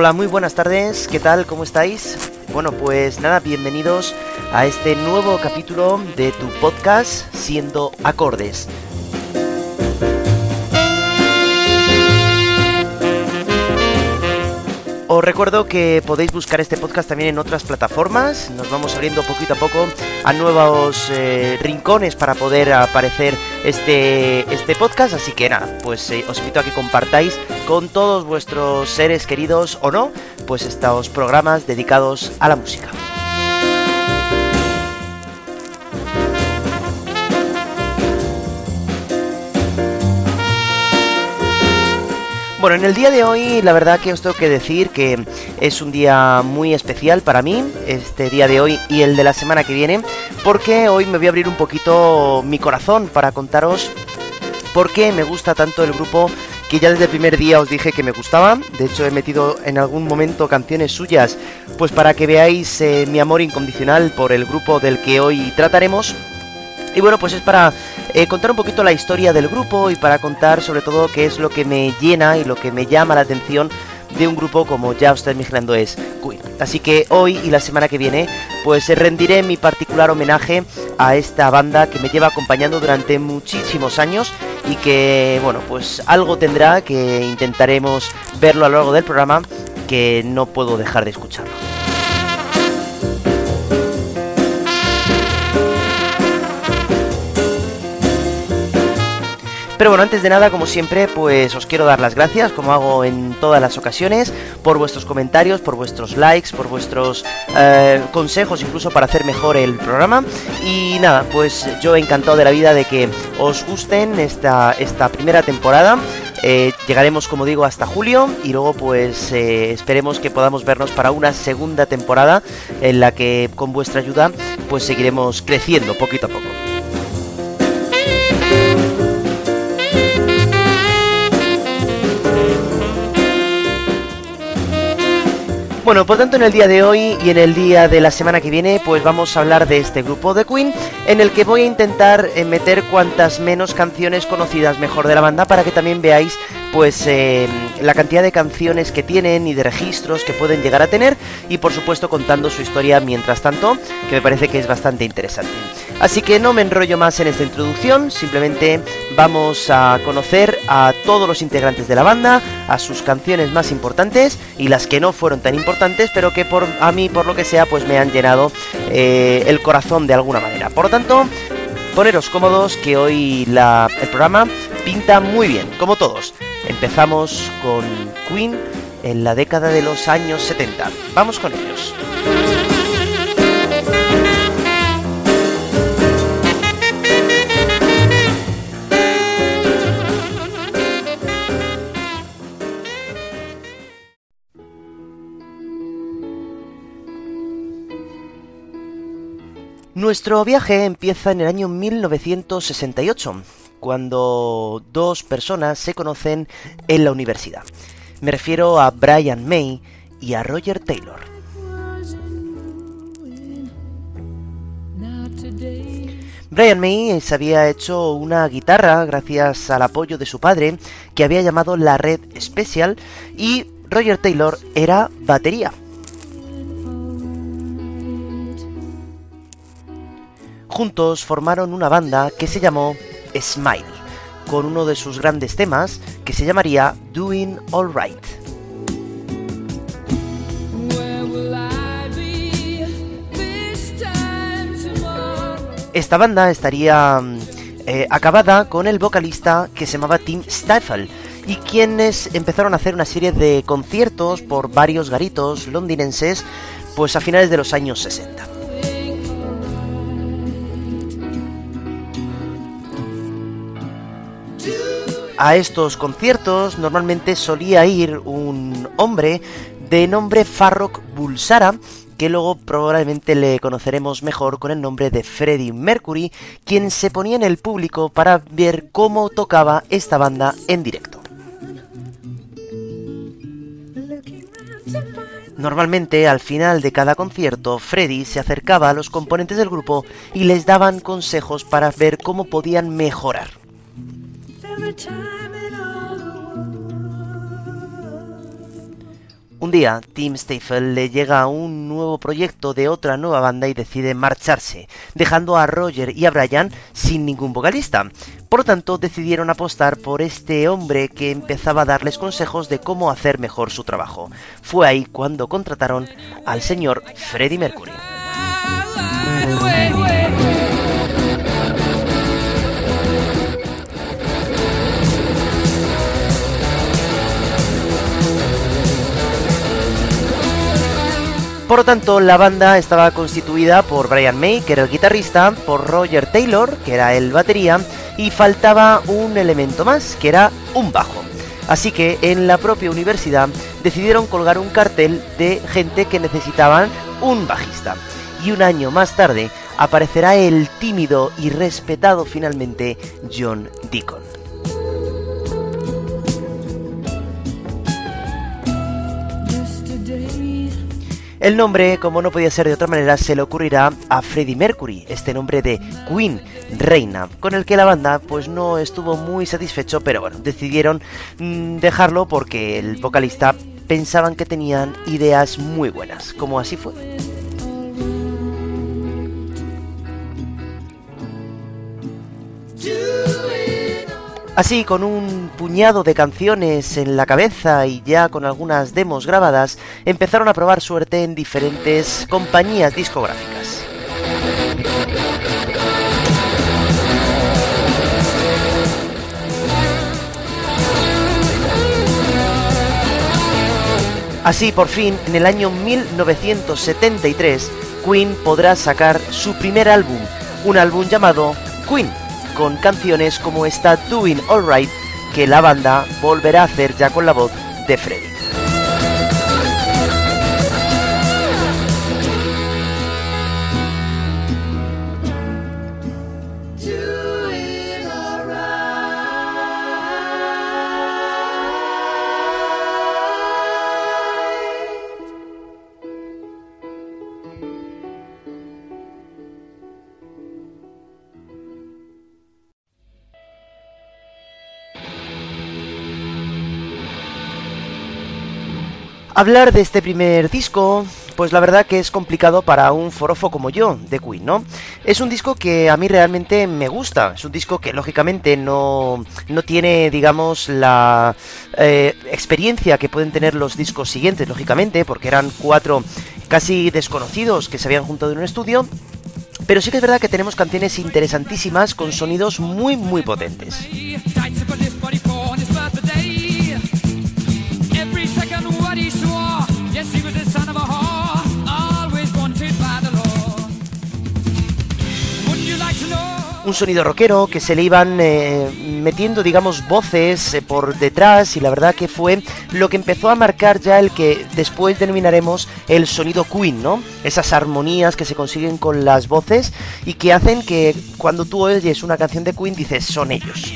Hola, muy buenas tardes, ¿qué tal? ¿Cómo estáis? Bueno, pues nada, bienvenidos a este nuevo capítulo de tu podcast Siendo Acordes. Os recuerdo que podéis buscar este podcast también en otras plataformas. Nos vamos abriendo poquito a poco a nuevos eh, rincones para poder aparecer este, este podcast. Así que nada, pues eh, os invito a que compartáis con todos vuestros seres queridos o no, pues estos programas dedicados a la música. Bueno, en el día de hoy la verdad que os tengo que decir que es un día muy especial para mí, este día de hoy y el de la semana que viene, porque hoy me voy a abrir un poquito mi corazón para contaros por qué me gusta tanto el grupo que ya desde el primer día os dije que me gustaba. De hecho, he metido en algún momento canciones suyas, pues para que veáis eh, mi amor incondicional por el grupo del que hoy trataremos. Y bueno, pues es para eh, contar un poquito la historia del grupo y para contar sobre todo qué es lo que me llena y lo que me llama la atención de un grupo como ya usted imaginando es Queen. Así que hoy y la semana que viene pues rendiré mi particular homenaje a esta banda que me lleva acompañando durante muchísimos años y que bueno pues algo tendrá que intentaremos verlo a lo largo del programa que no puedo dejar de escucharlo. Pero bueno, antes de nada, como siempre, pues os quiero dar las gracias, como hago en todas las ocasiones, por vuestros comentarios, por vuestros likes, por vuestros eh, consejos, incluso para hacer mejor el programa. Y nada, pues yo encantado de la vida de que os gusten esta, esta primera temporada. Eh, llegaremos, como digo, hasta julio y luego pues eh, esperemos que podamos vernos para una segunda temporada en la que con vuestra ayuda pues seguiremos creciendo poquito a poco. Bueno, por tanto en el día de hoy y en el día de la semana que viene pues vamos a hablar de este grupo de Queen en el que voy a intentar eh, meter cuantas menos canciones conocidas mejor de la banda para que también veáis pues eh, la cantidad de canciones que tienen y de registros que pueden llegar a tener y por supuesto contando su historia mientras tanto que me parece que es bastante interesante. Así que no me enrollo más en esta introducción, simplemente vamos a conocer a todos los integrantes de la banda, a sus canciones más importantes y las que no fueron tan importantes, pero que por a mí por lo que sea pues me han llenado eh, el corazón de alguna manera. Por lo tanto, poneros cómodos que hoy la, el programa pinta muy bien, como todos. Empezamos con Queen en la década de los años 70. Vamos con ellos. Nuestro viaje empieza en el año 1968, cuando dos personas se conocen en la universidad. Me refiero a Brian May y a Roger Taylor. Brian May se había hecho una guitarra gracias al apoyo de su padre, que había llamado la Red Special, y Roger Taylor era batería. Juntos formaron una banda que se llamó Smile, con uno de sus grandes temas que se llamaría Doing All Right. Esta banda estaría eh, acabada con el vocalista que se llamaba Tim Stifle y quienes empezaron a hacer una serie de conciertos por varios garitos londinenses pues a finales de los años 60. A estos conciertos normalmente solía ir un hombre de nombre Farrokh Bulsara, que luego probablemente le conoceremos mejor con el nombre de Freddie Mercury, quien se ponía en el público para ver cómo tocaba esta banda en directo. Normalmente al final de cada concierto, Freddy se acercaba a los componentes del grupo y les daban consejos para ver cómo podían mejorar. Un día, Tim Staffel le llega un nuevo proyecto de otra nueva banda y decide marcharse, dejando a Roger y a Brian sin ningún vocalista. Por lo tanto, decidieron apostar por este hombre que empezaba a darles consejos de cómo hacer mejor su trabajo. Fue ahí cuando contrataron al señor Freddie Mercury. Por lo tanto, la banda estaba constituida por Brian May, que era el guitarrista, por Roger Taylor, que era el batería, y faltaba un elemento más, que era un bajo. Así que en la propia universidad decidieron colgar un cartel de gente que necesitaban un bajista. Y un año más tarde aparecerá el tímido y respetado finalmente John Deacon. El nombre, como no podía ser de otra manera, se le ocurrirá a Freddie Mercury, este nombre de Queen, reina, con el que la banda pues no estuvo muy satisfecho, pero bueno, decidieron mm, dejarlo porque el vocalista pensaban que tenían ideas muy buenas, como así fue. Así, con un puñado de canciones en la cabeza y ya con algunas demos grabadas, empezaron a probar suerte en diferentes compañías discográficas. Así, por fin, en el año 1973, Queen podrá sacar su primer álbum, un álbum llamado Queen con canciones como esta Doing Alright que la banda volverá a hacer ya con la voz de Freddy. Hablar de este primer disco, pues la verdad que es complicado para un forofo como yo, de Queen, ¿no? Es un disco que a mí realmente me gusta, es un disco que lógicamente no, no tiene, digamos, la eh, experiencia que pueden tener los discos siguientes, lógicamente, porque eran cuatro casi desconocidos que se habían juntado en un estudio, pero sí que es verdad que tenemos canciones interesantísimas con sonidos muy muy potentes. Un sonido rockero que se le iban eh, metiendo, digamos, voces eh, por detrás y la verdad que fue lo que empezó a marcar ya el que después denominaremos el sonido Queen, ¿no? Esas armonías que se consiguen con las voces y que hacen que cuando tú oyes una canción de Queen dices, son ellos.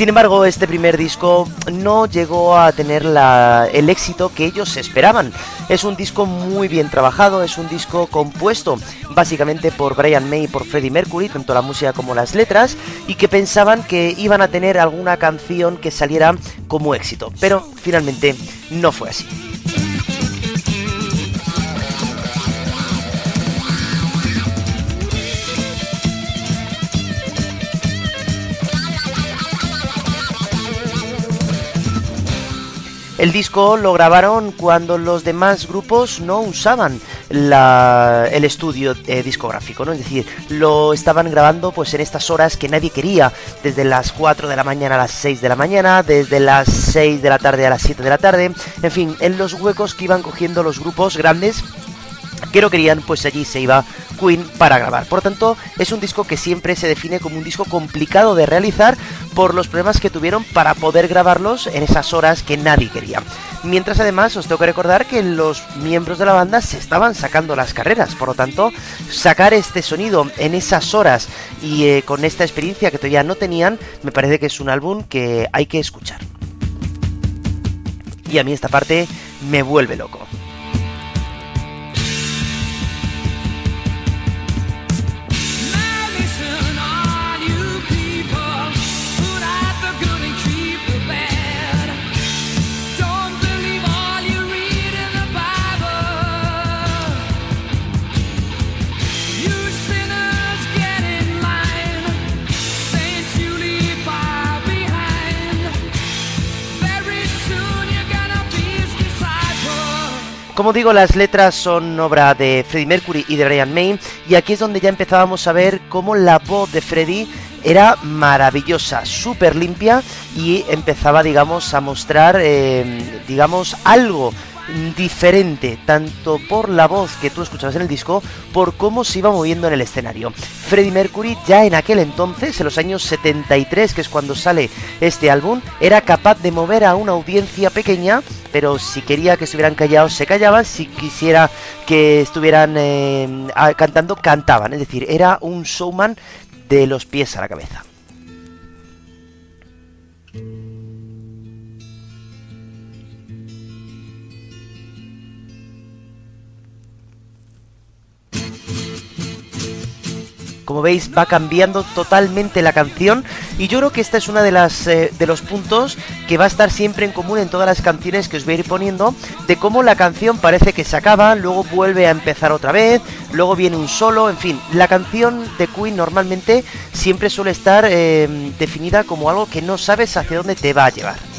Sin embargo, este primer disco no llegó a tener el éxito que ellos esperaban. Es un disco muy bien trabajado, es un disco compuesto básicamente por Brian May y por Freddie Mercury, tanto la música como las letras, y que pensaban que iban a tener alguna canción que saliera como éxito. Pero finalmente no fue así. El disco lo grabaron cuando los demás grupos no usaban el estudio eh, discográfico, ¿no? Es decir, lo estaban grabando pues en estas horas que nadie quería, desde las 4 de la mañana a las 6 de la mañana, desde las 6 de la tarde a las 7 de la tarde, en fin, en los huecos que iban cogiendo los grupos grandes que no querían, pues allí se iba Queen para grabar. Por tanto, es un disco que siempre se define como un disco complicado de realizar por los problemas que tuvieron para poder grabarlos en esas horas que nadie quería. Mientras además os tengo que recordar que los miembros de la banda se estaban sacando las carreras, por lo tanto, sacar este sonido en esas horas y eh, con esta experiencia que todavía no tenían, me parece que es un álbum que hay que escuchar. Y a mí esta parte me vuelve loco. Como digo, las letras son obra de Freddie Mercury y de Brian May, y aquí es donde ya empezábamos a ver cómo la voz de Freddie era maravillosa, súper limpia y empezaba, digamos, a mostrar, eh, digamos, algo diferente, tanto por la voz que tú escuchabas en el disco, por cómo se iba moviendo en el escenario. Freddie Mercury ya en aquel entonces, en los años 73, que es cuando sale este álbum, era capaz de mover a una audiencia pequeña, pero si quería que estuvieran callados, se callaban, si quisiera que estuvieran eh, cantando, cantaban, es decir, era un showman de los pies a la cabeza. Como veis va cambiando totalmente la canción y yo creo que esta es una de las eh, de los puntos que va a estar siempre en común en todas las canciones que os voy a ir poniendo de cómo la canción parece que se acaba, luego vuelve a empezar otra vez, luego viene un solo, en fin, la canción de Queen normalmente siempre suele estar eh, definida como algo que no sabes hacia dónde te va a llevar.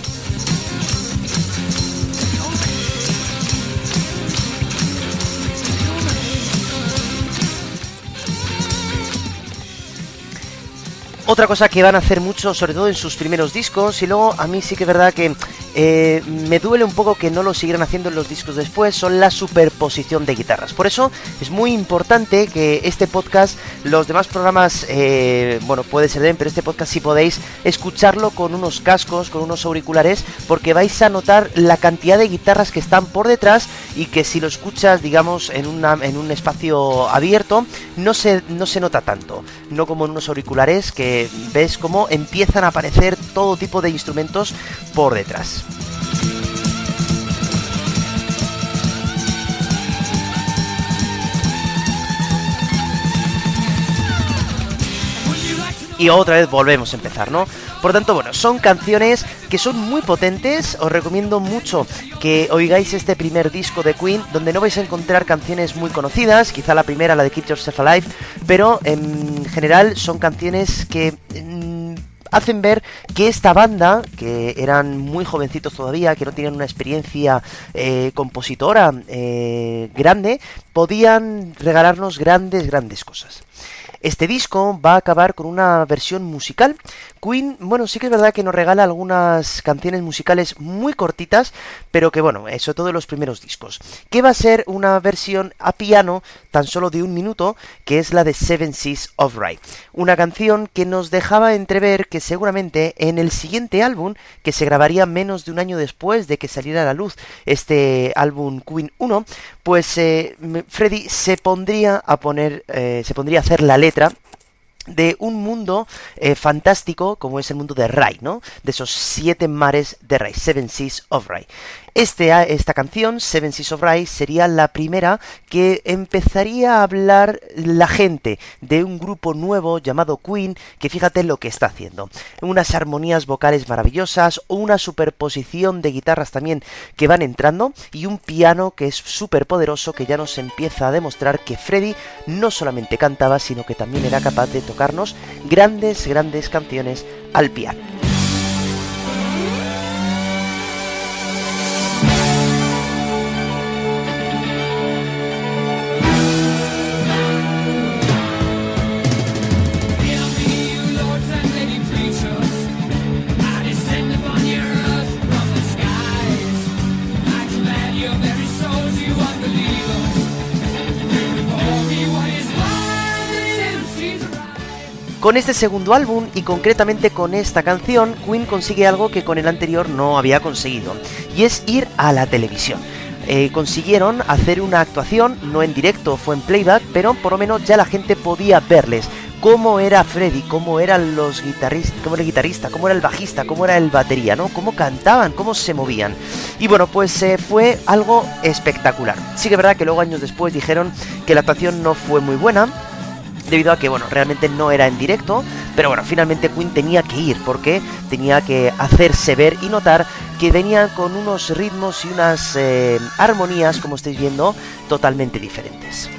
Otra cosa que van a hacer mucho, sobre todo en sus primeros discos, y luego a mí sí que es verdad que eh, me duele un poco que no lo siguieran haciendo en los discos después, son la superposición de guitarras. Por eso es muy importante que este podcast, los demás programas, eh, bueno, puede ser bien, pero este podcast si podéis escucharlo con unos cascos, con unos auriculares, porque vais a notar la cantidad de guitarras que están por detrás y que si lo escuchas, digamos, en, en un espacio abierto, no se, no se nota tanto, no como en unos auriculares que ves cómo empiezan a aparecer todo tipo de instrumentos por detrás. Y otra vez volvemos a empezar, ¿no? Por tanto, bueno, son canciones que son muy potentes, os recomiendo mucho que oigáis este primer disco de Queen, donde no vais a encontrar canciones muy conocidas, quizá la primera, la de Keep Yourself Alive, pero en general son canciones que... Mm, hacen ver que esta banda, que eran muy jovencitos todavía, que no tenían una experiencia eh, compositora eh, grande, podían regalarnos grandes, grandes cosas. Este disco va a acabar con una versión musical. Queen, bueno, sí que es verdad que nos regala algunas canciones musicales muy cortitas, pero que bueno, eso todo en los primeros discos. Que va a ser una versión a piano tan solo de un minuto, que es la de Seven Seas of Rye. Una canción que nos dejaba entrever que seguramente en el siguiente álbum, que se grabaría menos de un año después de que saliera a la luz este álbum Queen 1, pues eh, Freddy se pondría a poner, eh, se pondría a hacer la letra de un mundo eh, fantástico como es el mundo de Rai, ¿no? De esos siete mares de Rai, Seven Seas of Rai. Este, esta canción, Seven Seas of Rise, sería la primera que empezaría a hablar la gente de un grupo nuevo llamado Queen, que fíjate lo que está haciendo. Unas armonías vocales maravillosas, una superposición de guitarras también que van entrando y un piano que es súper poderoso que ya nos empieza a demostrar que Freddy no solamente cantaba, sino que también era capaz de tocarnos grandes, grandes canciones al piano. Con este segundo álbum y concretamente con esta canción, Queen consigue algo que con el anterior no había conseguido, y es ir a la televisión. Eh, consiguieron hacer una actuación, no en directo, fue en playback, pero por lo menos ya la gente podía verles cómo era Freddy, cómo eran los guitarristas, cómo era el guitarrista, cómo era el bajista, cómo era el batería, ¿no? Cómo cantaban, cómo se movían. Y bueno, pues eh, fue algo espectacular. Sí que es verdad que luego años después dijeron que la actuación no fue muy buena, debido a que, bueno, realmente no era en directo, pero bueno, finalmente Queen tenía que ir porque tenía que hacerse ver y notar que venían con unos ritmos y unas eh, armonías, como estáis viendo, totalmente diferentes.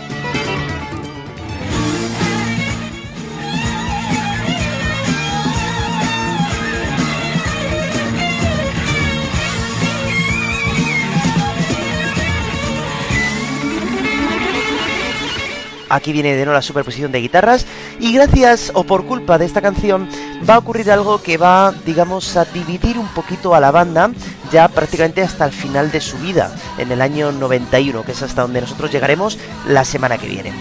Aquí viene de nuevo la superposición de guitarras, y gracias o por culpa de esta canción va a ocurrir algo que va, digamos, a dividir un poquito a la banda ya prácticamente hasta el final de su vida, en el año 91, que es hasta donde nosotros llegaremos la semana que viene.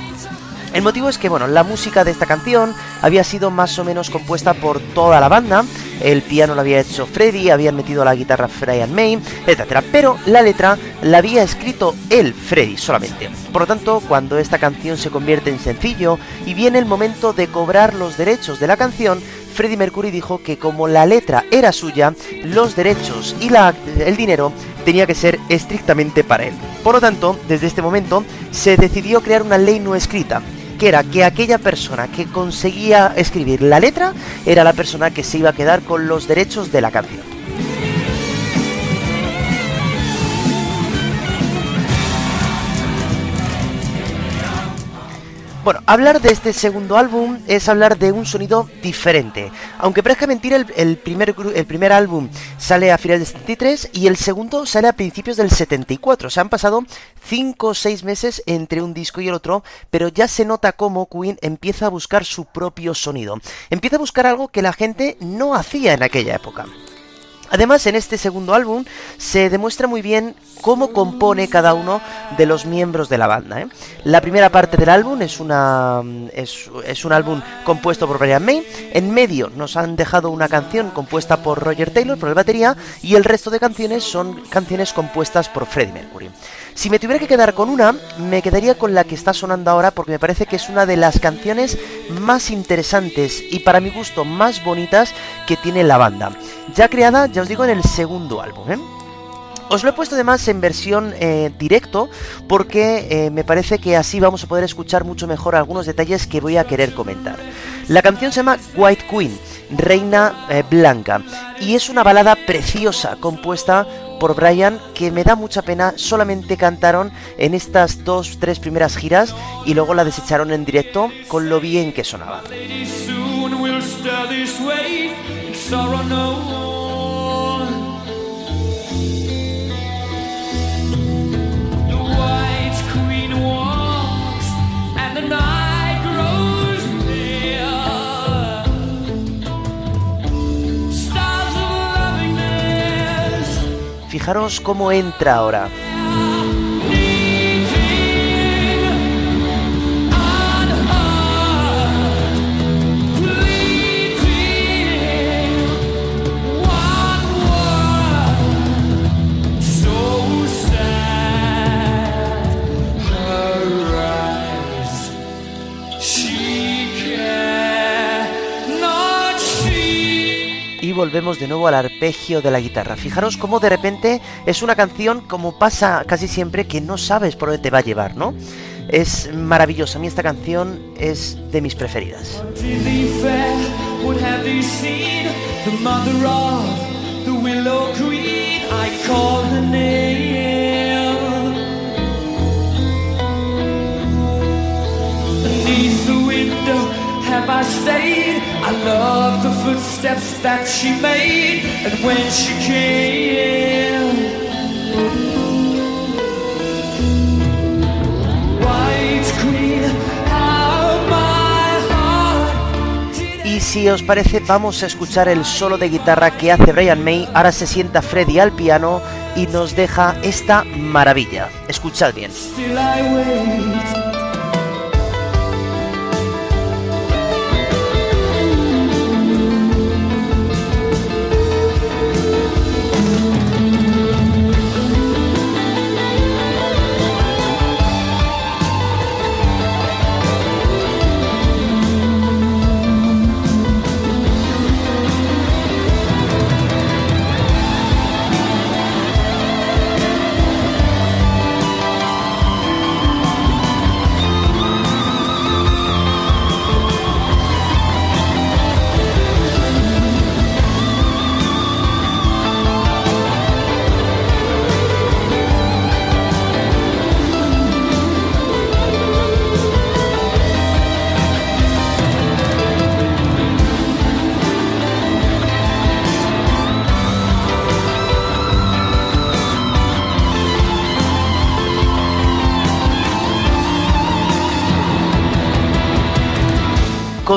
El motivo es que, bueno, la música de esta canción había sido más o menos compuesta por toda la banda, el piano lo había hecho Freddy, habían metido la guitarra Brian May, etc. Pero la letra la había escrito él, Freddy, solamente. Por lo tanto, cuando esta canción se convierte en sencillo y viene el momento de cobrar los derechos de la canción, Freddie Mercury dijo que como la letra era suya, los derechos y el dinero tenía que ser estrictamente para él. Por lo tanto, desde este momento se decidió crear una ley no escrita, que era que aquella persona que conseguía escribir la letra era la persona que se iba a quedar con los derechos de la canción. Bueno, hablar de este segundo álbum es hablar de un sonido diferente. Aunque parezca mentira, el, primer, el primer álbum sale a finales del 73 y el segundo sale a principios del 74. Se han pasado 5 o 6 meses entre un disco y el otro, pero ya se nota cómo Queen empieza a buscar su propio sonido. Empieza a buscar algo que la gente no hacía en aquella época. Además, en este segundo álbum se demuestra muy bien cómo compone cada uno de los miembros de la banda. ¿eh? La primera parte del álbum es, una, es, un álbum compuesto por Brian May. En medio nos han dejado una canción compuesta por Roger Taylor, por el batería, y el resto de canciones son canciones compuestas por Freddie Mercury. Si me tuviera que quedar con una, me quedaría con la que está sonando ahora porque me parece que es una de las canciones más interesantes y para mi gusto más bonitas que tiene la banda. Ya creada, ya os digo, en el segundo álbum. ¿eh? Os lo he puesto además en versión eh, directo porque eh, me parece que así vamos a poder escuchar mucho mejor algunos detalles que voy a querer comentar. La canción se llama White Queen, Reina Blanca, y es una balada preciosa compuesta por Brian que me da mucha pena, solamente cantaron en estas dos, tres primeras giras y luego la desecharon en directo con lo bien que sonaba. Fijaros cómo entra ahora. Volvemos de nuevo al arpegio de la guitarra. Fijaros cómo de repente es una canción, como pasa casi siempre, que no sabes por dónde te va a llevar, ¿no? Es maravillosa. A mí esta canción es de mis preferidas. Have I stayed? I love the footsteps that she made, and when she came, White Queen, how my heart. Y si os parece, vamos a escuchar el solo de guitarra que hace Brian May. Ahora se sienta Freddy al piano y nos deja esta maravilla. Escuchad bien. Still I wait.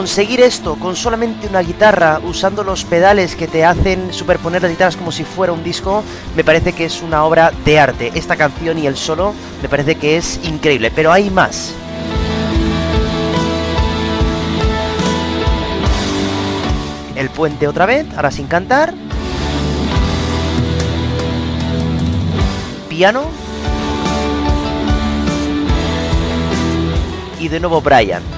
Conseguir esto con solamente una guitarra, usando los pedales que te hacen superponer las guitarras como si fuera un disco, me parece que es una obra de arte. Esta canción y el solo me parece que es increíble, pero hay más. El puente otra vez, ahora sin cantar. Piano. Y de nuevo Brian.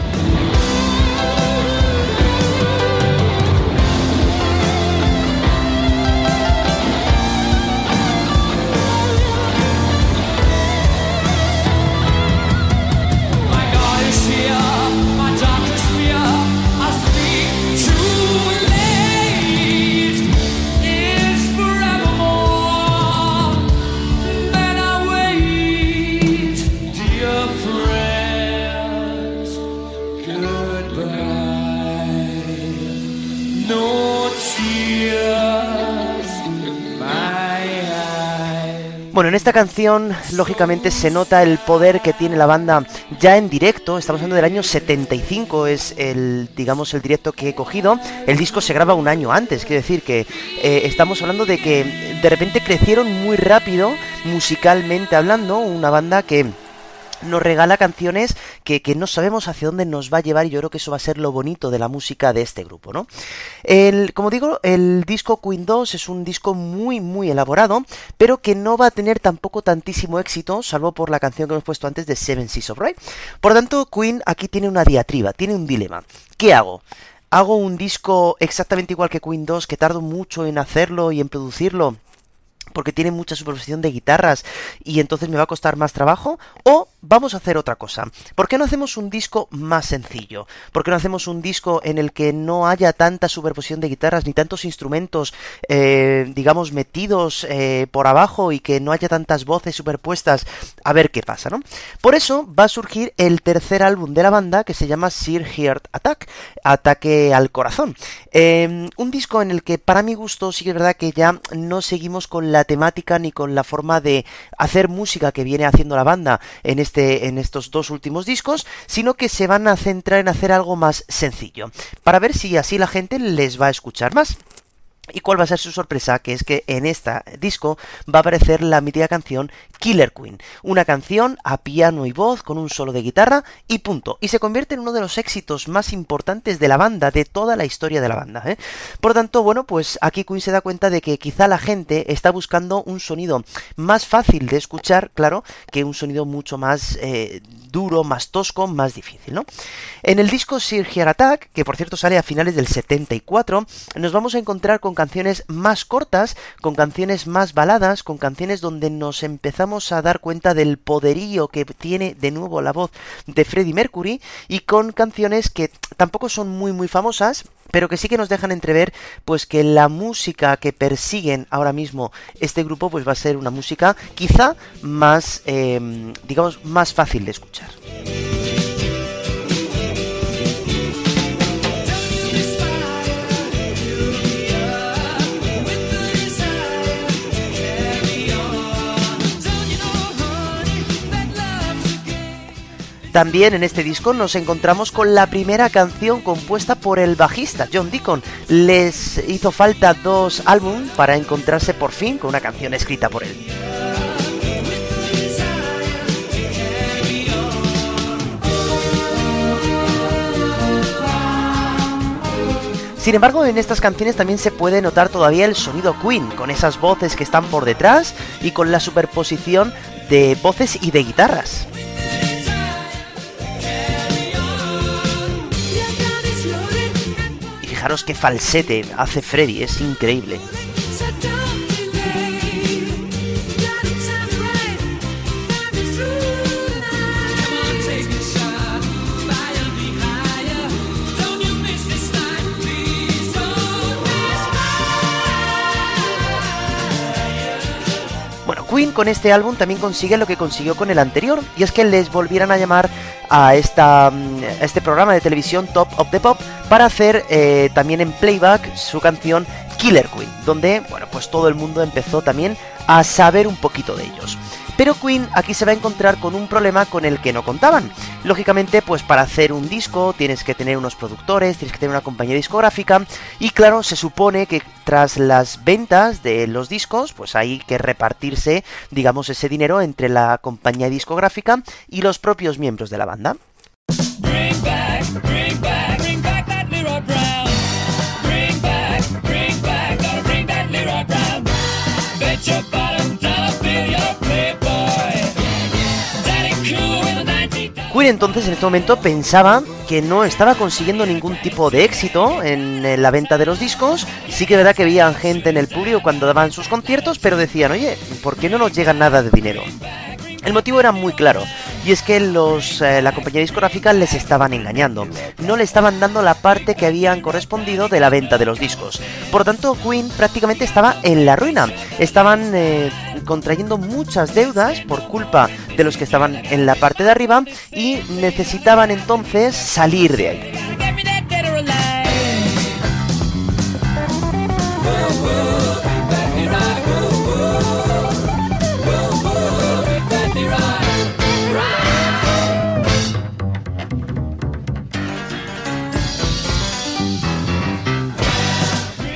Bueno, en esta canción, lógicamente, se nota el poder que tiene la banda ya en directo. Estamos hablando del año 75, es el, digamos, el directo que he cogido. El disco se graba un año antes, quiere decir que eh, estamos hablando de que de repente crecieron muy rápido, musicalmente hablando, una banda que nos regala canciones que, no sabemos hacia dónde nos va a llevar y yo creo que eso va a ser lo bonito de la música de este grupo, ¿no? El, como digo, el disco Queen 2 es un disco muy, muy elaborado, pero que no va a tener tampoco tantísimo éxito, salvo por la canción que hemos puesto antes de Seven Seas of Right. Por tanto, Queen aquí tiene una diatriba, tiene un dilema. ¿Qué hago? ¿Hago un disco exactamente igual que Queen 2, que tardo mucho en hacerlo y en producirlo? Porque tiene mucha superposición de guitarras y entonces me va a costar más trabajo o vamos a hacer otra cosa. ¿Por qué no hacemos un disco más sencillo? ¿Por qué no hacemos un disco en el que no haya tanta superposición de guitarras ni tantos instrumentos, eh, digamos, metidos eh, por abajo y que no haya tantas voces superpuestas? A ver qué pasa, ¿no? Por eso va a surgir el tercer álbum de la banda que se llama Sir Heart Attack, Ataque al Corazón. Em, un disco en el que para mi gusto sí que es verdad que ya no seguimos con la temática ni con la forma de hacer música que viene haciendo la banda en, este, en estos dos últimos discos, sino que se van a centrar en hacer algo más sencillo, para ver si así la gente les va a escuchar más. ¿Y cuál va a ser su sorpresa? Que es que en este disco va a aparecer la mítica canción Killer Queen, una canción a piano y voz con un solo de guitarra y punto. Y se convierte en uno de los éxitos más importantes de la banda, de toda la historia de la banda. ¿eh? Por tanto, bueno, pues aquí Queen se da cuenta de que quizá la gente está buscando un sonido más fácil de escuchar, claro, que un sonido mucho más eh, duro, más tosco, más difícil, ¿no? En el disco Sir Heart Attack, que por cierto sale a finales del 74, nos vamos a encontrar con canciones más cortas, con canciones más baladas, con canciones donde nos empezamos a dar cuenta del poderío que tiene de nuevo la voz de Freddie Mercury y con canciones que tampoco son muy muy famosas, pero que sí que nos dejan entrever pues que la música que persiguen ahora mismo este grupo pues va a ser una música quizá más eh, digamos más fácil de escuchar. También en este disco nos encontramos con la primera canción compuesta por el bajista John Deacon. Les hizo falta dos álbumes para encontrarse por fin con una canción escrita por él. Sin embargo, en estas canciones también se puede notar todavía el sonido Queen, con esas voces que están por detrás y con la superposición de voces y de guitarras. Fijaros qué falsete hace Freddy, es increíble. Queen con este álbum también consigue lo que consiguió con el anterior, y es que les volvieran a llamar a, esta, mm, este programa de televisión Top of the Pop para hacer eh, también en playback su canción Killer Queen, donde bueno, pues todo el mundo empezó también a saber un poquito de ellos. Pero Queen aquí se va a encontrar con un problema con el que no contaban. Lógicamente, pues para hacer un disco tienes que tener unos productores, tienes que tener una compañía discográfica y claro, se supone que tras las ventas de los discos, pues hay que repartirse, digamos, ese dinero entre la compañía discográfica y los propios miembros de la banda. Entonces en este momento pensaba que no estaba consiguiendo ningún tipo de éxito en la venta de los discos. Sí que es verdad que veían gente en el público cuando daban sus conciertos, pero decían, oye, ¿por qué no nos llega nada de dinero? El motivo era muy claro, y es que los, eh, la compañía discográfica les estaban engañando. No le estaban dando la parte que habían correspondido de la venta de los discos. Por lo tanto, Queen prácticamente estaba en la ruina. Estaban eh, contrayendo muchas deudas por culpa de los que estaban en la parte de arriba y necesitaban entonces salir de ahí.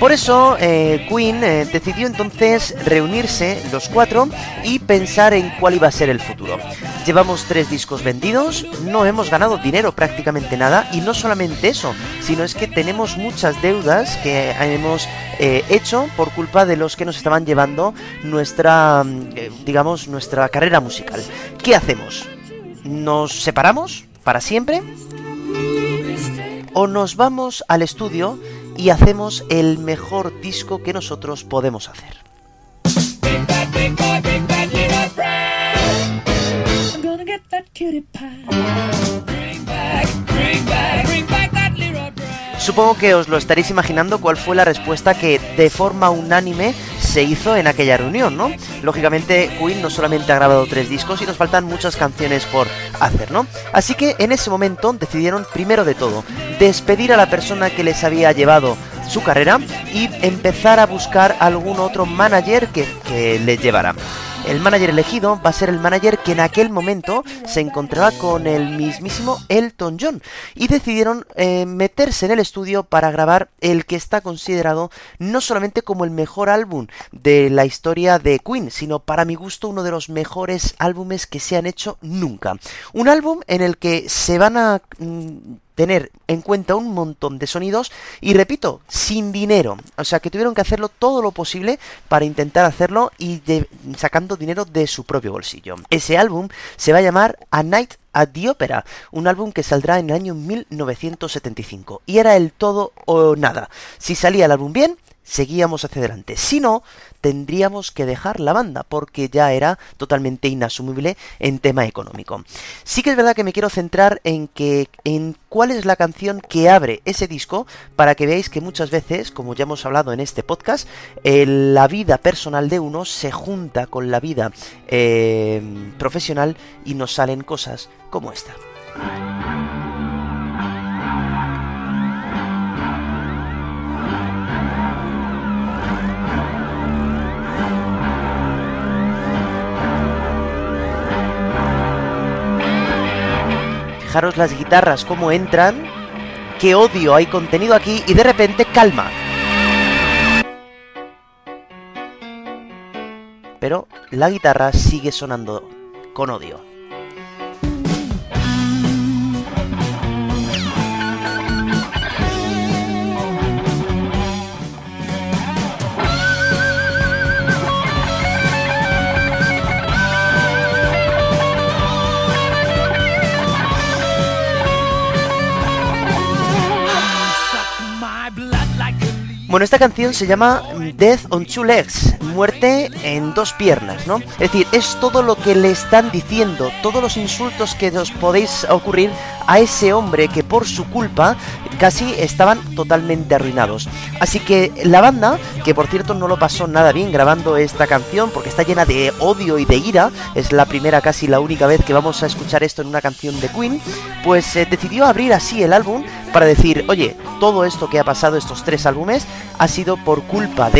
Por eso eh, Queen eh, decidió entonces reunirse los cuatro y pensar en cuál iba a ser el futuro. Llevamos tres discos vendidos, no hemos ganado dinero prácticamente nada y no solamente eso, sino es que tenemos muchas deudas que hemos eh, hecho por culpa de los que nos estaban llevando nuestra, digamos, nuestra carrera musical. ¿Qué hacemos? ¿Nos separamos para siempre? ¿O nos vamos al estudio y hacemos el mejor disco que nosotros podemos hacer. Supongo que os lo estaréis imaginando cuál fue la respuesta que de forma unánime se hizo en aquella reunión, ¿no? Lógicamente Queen no solamente ha grabado tres discos y nos faltan muchas canciones por hacer, ¿no? Así que en ese momento decidieron primero de todo despedir a la persona que les había llevado su carrera y empezar a buscar algún otro manager que, que les llevara. El manager elegido va a ser el manager que en aquel momento se encontraba con el mismísimo Elton John y decidieron eh, meterse en el estudio para grabar el que está considerado no solamente como el mejor álbum de la historia de Queen, sino para mi gusto uno de los mejores álbumes que se han hecho nunca. Un álbum en el que se van a... Mm, tener en cuenta un montón de sonidos y repito, sin dinero. O sea que tuvieron que hacerlo todo lo posible para intentar hacerlo y sacando dinero de su propio bolsillo. Ese álbum se va a llamar A Night at the Opera, un álbum que saldrá en el año 1975 y era el todo o nada. Si salía el álbum bien, seguíamos hacia adelante. Si no, tendríamos que dejar la banda porque ya era totalmente inasumible en tema económico. Sí que es verdad que me quiero centrar en en cuál es la canción que abre ese disco para que veáis que muchas veces, como ya hemos hablado en este podcast, la vida personal de uno se junta con la vida eh, profesional y nos salen cosas como esta. Fijaros las guitarras cómo entran, qué odio hay contenido aquí y de repente calma. Pero la guitarra sigue sonando con odio. Bueno, esta canción se llama Death on Two Legs, muerte en dos piernas, ¿no? Es decir, es todo lo que le están diciendo, todos los insultos que os podéis ocurrir a ese hombre que por su culpa casi estaban totalmente arruinados. Así que la banda, que por cierto no lo pasó nada bien grabando esta canción porque está llena de odio y de ira, es la primera casi la única vez que vamos a escuchar esto en una canción de Queen, pues eh, decidió abrir así el álbum para decir, oye, todo esto que ha pasado estos tres álbumes ha sido por culpa de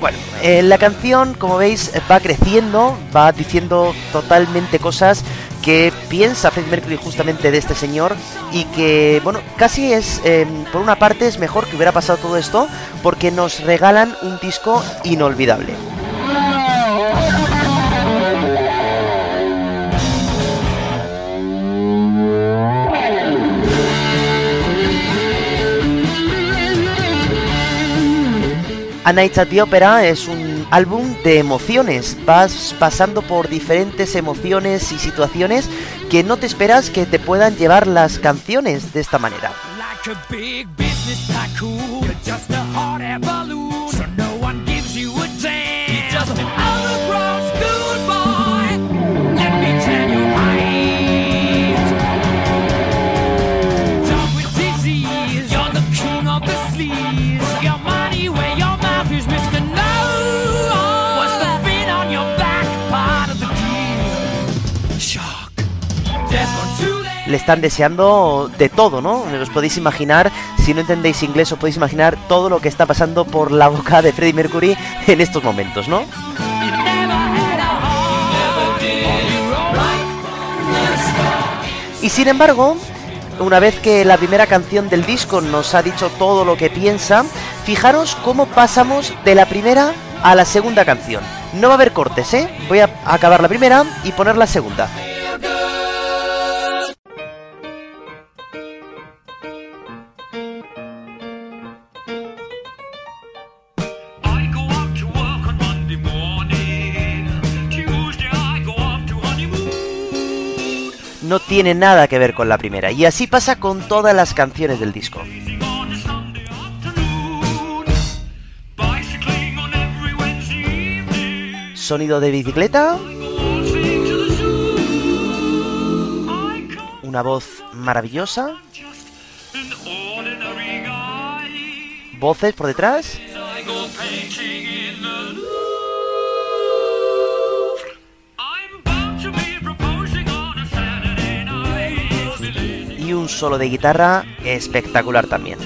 Bueno, eh, la canción, como veis, va creciendo, va diciendo totalmente cosas que piensa Freddie Mercury justamente de este señor y que, bueno, casi es, em, por una parte es mejor que hubiera pasado todo esto porque nos regalan un disco inolvidable. A Night at the Opera es un álbum de emociones. Vas pasando por diferentes emociones y situaciones que no te esperas que te puedan llevar las canciones de esta manera. Le están deseando de todo, ¿no? Os podéis imaginar, si no entendéis inglés, os podéis imaginar todo lo que está pasando por la boca de Freddie Mercury en estos momentos, ¿no? Y sin embargo, una vez que la primera canción del disco nos ha dicho todo lo que piensa, fijaros cómo pasamos de la primera a la segunda canción. No va a haber cortes, ¿eh? Voy a acabar la primera y poner la segunda. No tiene nada que ver con la primera. Y así pasa con todas las canciones del disco. Sonido de bicicleta. Una voz maravillosa. Voces por detrás. Un solo de guitarra espectacular también.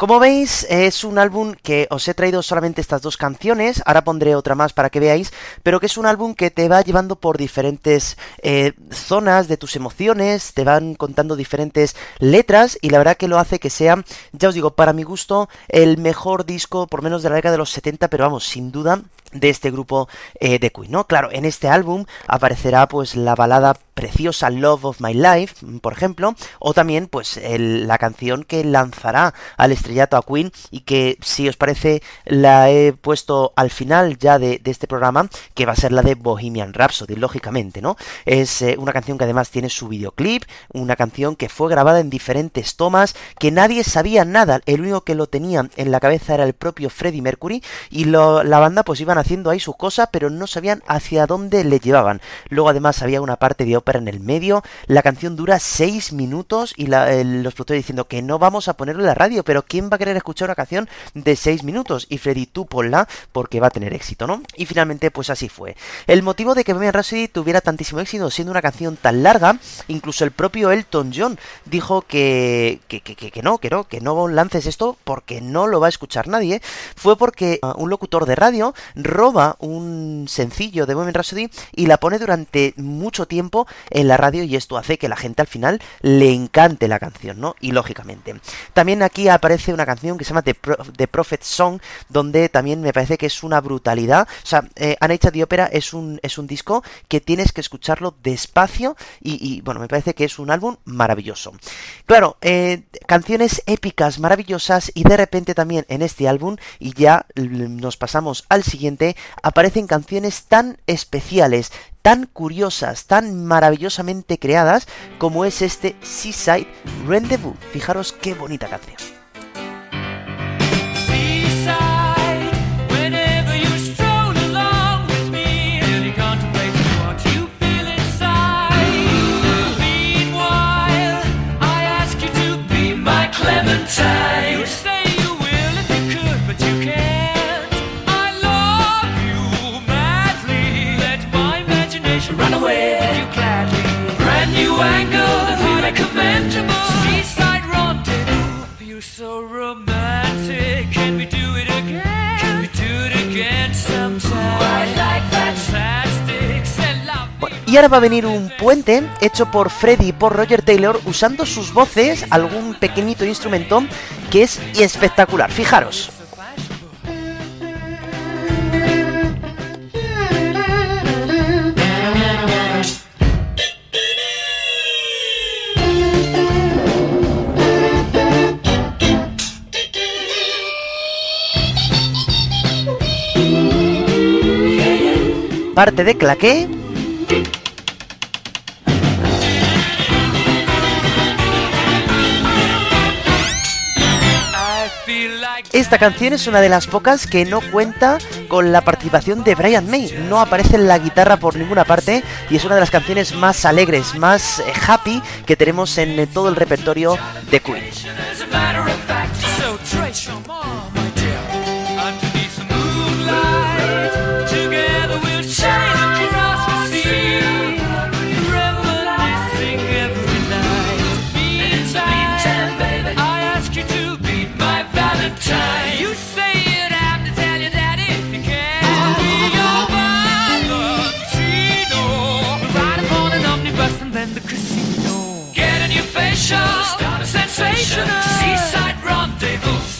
Como veis, es un álbum que os he traído solamente estas dos canciones, ahora pondré otra más para que veáis, pero que es un álbum que te va llevando por diferentes eh, zonas de tus emociones, te van contando diferentes letras y la verdad que lo hace que sea, ya os digo, para mi gusto, el mejor disco, por menos de la década de los 70, pero vamos, sin duda, de este grupo eh, de Queen, ¿no? Claro, en este álbum aparecerá pues la balada preciosa Love of My Life, por ejemplo, o también pues la canción que lanzará al estrellato a Queen y que si os parece la he puesto al final ya de, este programa, que va a ser la de Bohemian Rhapsody, lógicamente, ¿no? Es eh, una canción que además tiene su videoclip, una canción que fue grabada en diferentes tomas, que nadie sabía nada, el único que lo tenía en la cabeza era el propio Freddie Mercury y la banda pues iban haciendo ahí su cosa, pero no sabían hacia dónde le llevaban. Luego además había una parte de ópera en el medio. La canción dura 6 minutos y los productores diciendo que no vamos a ponerlo en la radio, pero ¿quién va a querer escuchar una canción de 6 minutos? Y Freddy, tú ponla porque va a tener éxito, ¿no? Y finalmente, pues así fue. El motivo de que Bohemian Rhapsody tuviera tantísimo éxito siendo una canción tan larga, incluso el propio Elton John dijo que, que, que, que no, que no, que no lances esto porque no lo va a escuchar nadie, fue porque uh, un locutor de radio roba un sencillo de Bohemian Rhapsody y la pone durante mucho tiempo en la radio y esto hace que la gente al final le encante la canción, ¿no? Y lógicamente. También aquí aparece una canción que se llama The, Prophet Song, donde también me parece que es una brutalidad. O sea, eh, de Opera es un, es un disco que tienes que escucharlo despacio y, bueno, me parece que es un álbum maravilloso. Claro, eh, canciones épicas, maravillosas y de repente también en este álbum, y ya nos pasamos al siguiente, aparecen canciones tan especiales, tan curiosas, tan maravillosamente creadas como es este Seaside Rendezvous. Fijaros qué bonita canción. to ahora va a venir un puente hecho por Freddy y por Roger Taylor usando sus voces, algún pequeñito instrumento que es espectacular. Fijaros. parte de claqué. Esta canción es una de las pocas que no cuenta con la participación de Brian May. No aparece en la guitarra por ninguna parte y es una de las canciones más alegres, más eh, happy que tenemos en eh, todo el repertorio de Queen.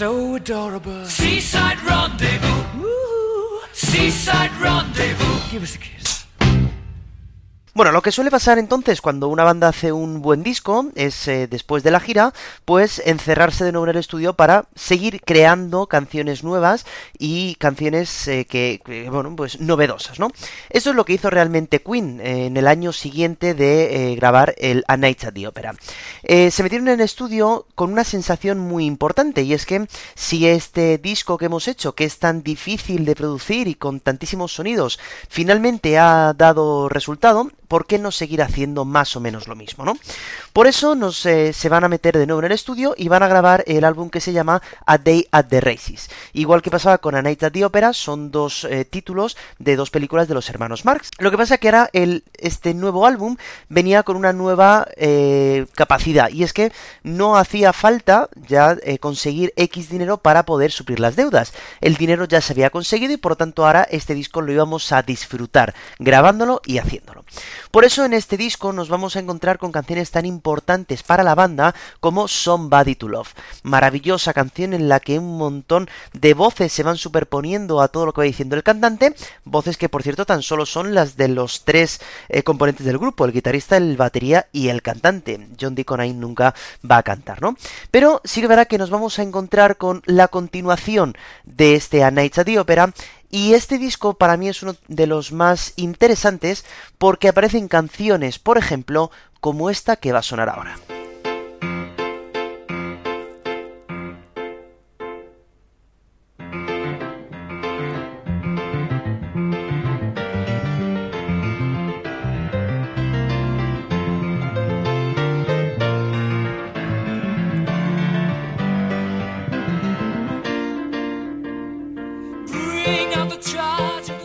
So adorable. Seaside rendezvous. Ooh, seaside rendezvous. Give us a kiss. Bueno, lo que suele pasar entonces cuando una banda hace un buen disco es eh, después de la gira, pues encerrarse de nuevo en el estudio para seguir creando canciones nuevas y canciones eh, que, bueno, pues novedosas, ¿no? Eso es lo que hizo realmente Queen eh, en el año siguiente de grabar el A Night at the Opera. se metieron en el estudio con una sensación muy importante y es que si este disco que hemos hecho, que es tan difícil de producir y con tantísimos sonidos, finalmente ha dado resultado, ¿por qué no seguir haciendo más o menos lo mismo, no? Por eso nos, eh, se van a meter de nuevo en el estudio y van a grabar el álbum que se llama A Day at the Races. Igual que pasaba con A Night at the Opera, son dos eh, títulos de dos películas de los hermanos Marx. Lo que pasa que ahora este nuevo álbum venía con una nueva eh, capacidad y es que no hacía falta ya conseguir X dinero para poder suplir las deudas. El dinero ya se había conseguido y por lo tanto ahora este disco lo íbamos a disfrutar grabándolo y haciéndolo. Por eso en este disco nos vamos a encontrar con canciones tan importantes para la banda como Somebody to Love. Maravillosa canción en la que un montón de voces se van superponiendo a todo lo que va diciendo el cantante, voces que por cierto tan solo son las de los tres eh, componentes del grupo, el guitarrista, el batería y el cantante. John Deacon ahí nunca va a cantar, ¿no? Pero sí que verá que nos vamos a encontrar con la continuación de este A Night at the Opera y este disco para mí es uno de los más interesantes porque aparecen canciones, por ejemplo, como esta que va a sonar ahora.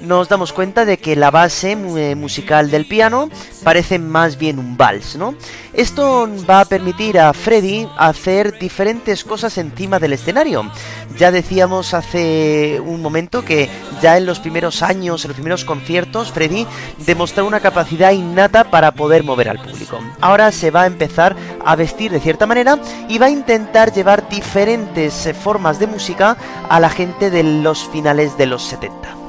Nos damos cuenta de que la base eh, musical del piano parece más bien un vals, ¿no? Esto va a permitir a Freddy hacer diferentes cosas encima del escenario. Ya decíamos hace un momento que ya en los primeros años, en los primeros conciertos, Freddy demostró una capacidad innata para poder mover al público. Ahora se va a empezar a vestir de cierta manera y va a intentar llevar diferentes eh, formas de música a la gente de los finales de los 70.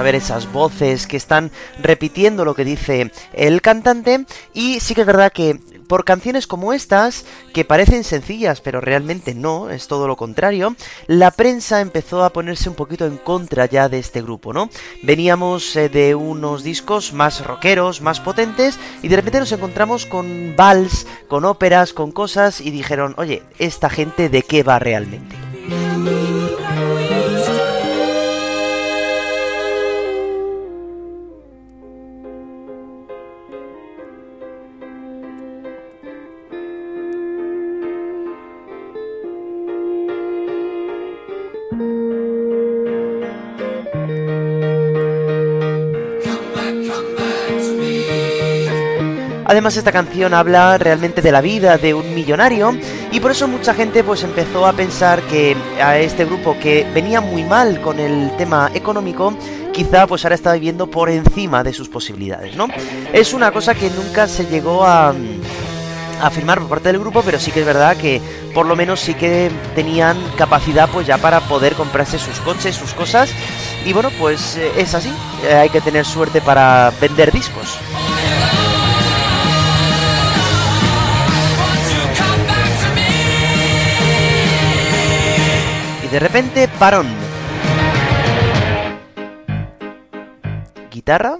A ver esas voces que están repitiendo lo que dice el cantante y sí que es verdad que por canciones como estas, que parecen sencillas pero realmente no, es todo lo contrario, la prensa empezó a ponerse un poquito en contra ya de este grupo, ¿no? Veníamos eh, de unos discos más rockeros, más potentes y de repente nos encontramos con vals, con óperas, con cosas y dijeron, oye, ¿esta gente de qué va realmente? Además esta canción habla realmente de la vida de un millonario y por eso mucha gente pues empezó a pensar que a este grupo que venía muy mal con el tema económico quizá pues ahora está viviendo por encima de sus posibilidades, ¿no? Es una cosa que nunca se llegó a afirmar por parte del grupo, pero sí que es verdad que por lo menos sí que tenían capacidad pues ya para poder comprarse sus coches, sus cosas. Y bueno, pues eh, es así, eh, hay que tener suerte para vender discos. De repente, parón. Guitarra.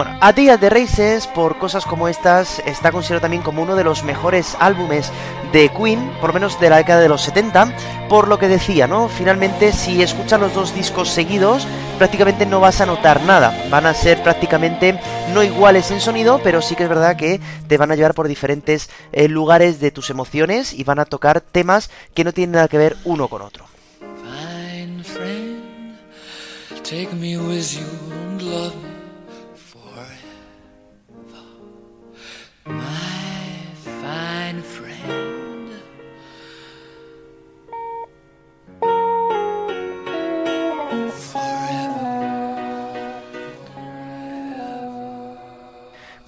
Bueno, A Día de Races, por cosas como estas, está considerado también como uno de los mejores álbumes de Queen, por lo menos de la década de los 70, por lo que decía, ¿no? Finalmente, si escuchas los dos discos seguidos, prácticamente no vas a notar nada. Van a ser prácticamente no iguales en sonido, pero sí que es verdad que te van a llevar por diferentes eh, lugares de tus emociones y van a tocar temas que no tienen nada que ver uno con otro. Fine friend, take me with you and love me.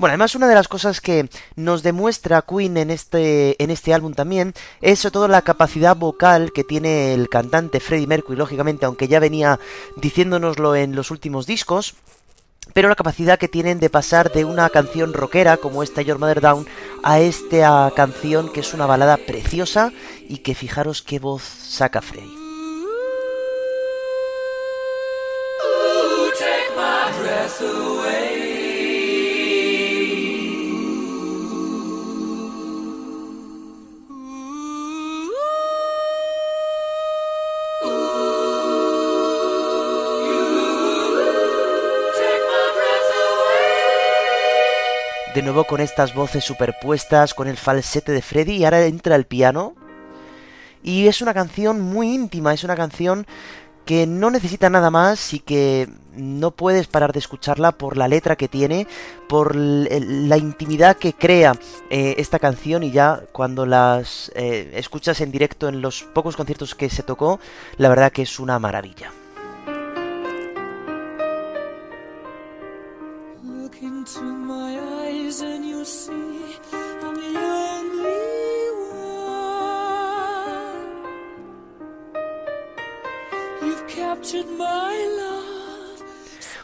Bueno, además una de las cosas que nos demuestra Queen en este, en este álbum también es sobre todo la capacidad vocal que tiene el cantante Freddie Mercury, lógicamente, aunque ya venía diciéndonoslo en los últimos discos, pero la capacidad que tienen de pasar de una canción rockera como esta Your Mother Down a esta canción que es una balada preciosa y que fijaros qué voz saca Freddie. De nuevo con estas voces superpuestas, con el falsete de Freddy y ahora entra el piano. Y es una canción muy íntima, es una canción que no necesita nada más y que no puedes parar de escucharla por la letra que tiene, por la intimidad que crea eh, esta canción y ya cuando las eh, escuchas en directo en los pocos conciertos que se tocó, la verdad que es una maravilla.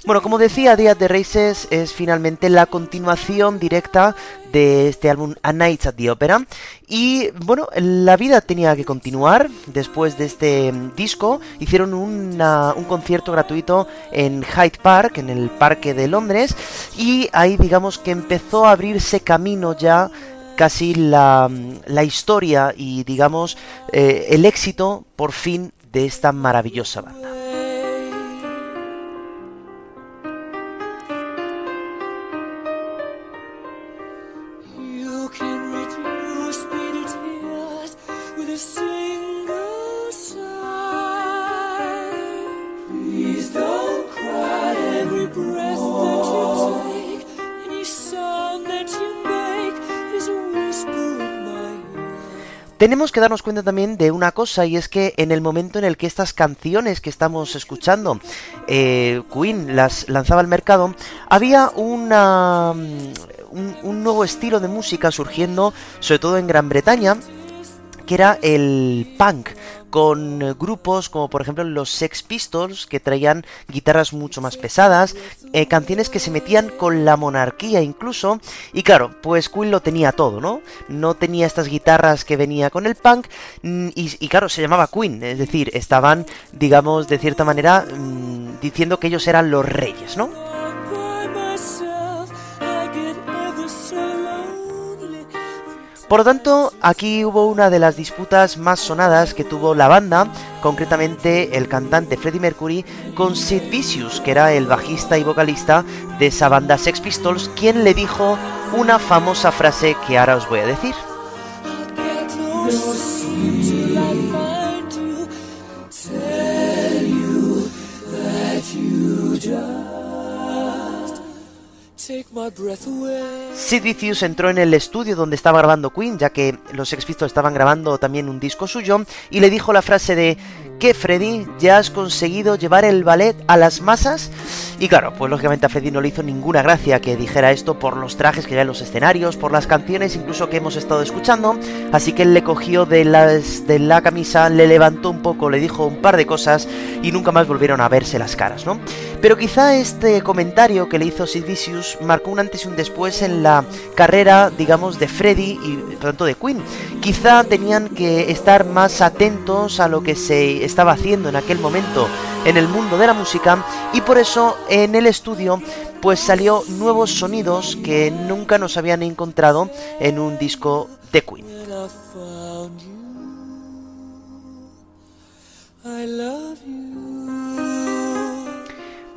Bueno, como decía, Días de Races es finalmente la continuación directa de este álbum A Night at the Opera. Y bueno, la vida tenía que continuar. Después de este disco, hicieron un concierto gratuito en Hyde Park, en el parque de Londres. Y ahí, digamos que empezó a abrirse camino ya casi la, historia y digamos eh, el éxito por fin de esta maravillosa banda. Tenemos que darnos cuenta también de una cosa y es que en el momento en el que estas canciones que estamos escuchando, eh, Queen las lanzaba al mercado, había una, un, un nuevo estilo de música surgiendo, sobre todo en Gran Bretaña, que era el punk con eh, grupos como por ejemplo los Sex Pistols que traían guitarras mucho más pesadas, eh, canciones que se metían con la monarquía incluso, y claro, pues Queen lo tenía todo, ¿no? No tenía estas guitarras que venía con el punk, mm, y, claro, se llamaba Queen, es decir, estaban, digamos, de cierta manera, mm, diciendo que ellos eran los reyes, ¿no? Por lo tanto, aquí hubo una de las disputas más sonadas que tuvo la banda, concretamente el cantante Freddie Mercury con Sid Vicious, que era el bajista y vocalista de esa banda Sex Pistols, quien le dijo una famosa frase que ahora os voy a decir. Sid Vicious entró en el estudio donde estaba grabando Queen, ya que los Ex Pistols estaban grabando también un disco suyo, y le dijo la frase de que Freddy ya has conseguido llevar el ballet a las masas. Y claro, pues lógicamente a Freddy no le hizo ninguna gracia que dijera esto por los trajes que ya en los escenarios, por las canciones incluso que hemos estado escuchando. Así que él le cogió de, las, de la camisa, le levantó un poco, le dijo un par de cosas y nunca más volvieron a verse las caras, ¿no? Pero quizá este comentario que le hizo Sid Vicious marcó un antes y un después en la carrera, digamos, de Freddy y tanto de Queen. Quizá tenían que estar más atentos a lo que se estaba haciendo en aquel momento en el mundo de la música y por eso en el estudio pues salió nuevos sonidos que nunca nos habían encontrado en un disco de Queen.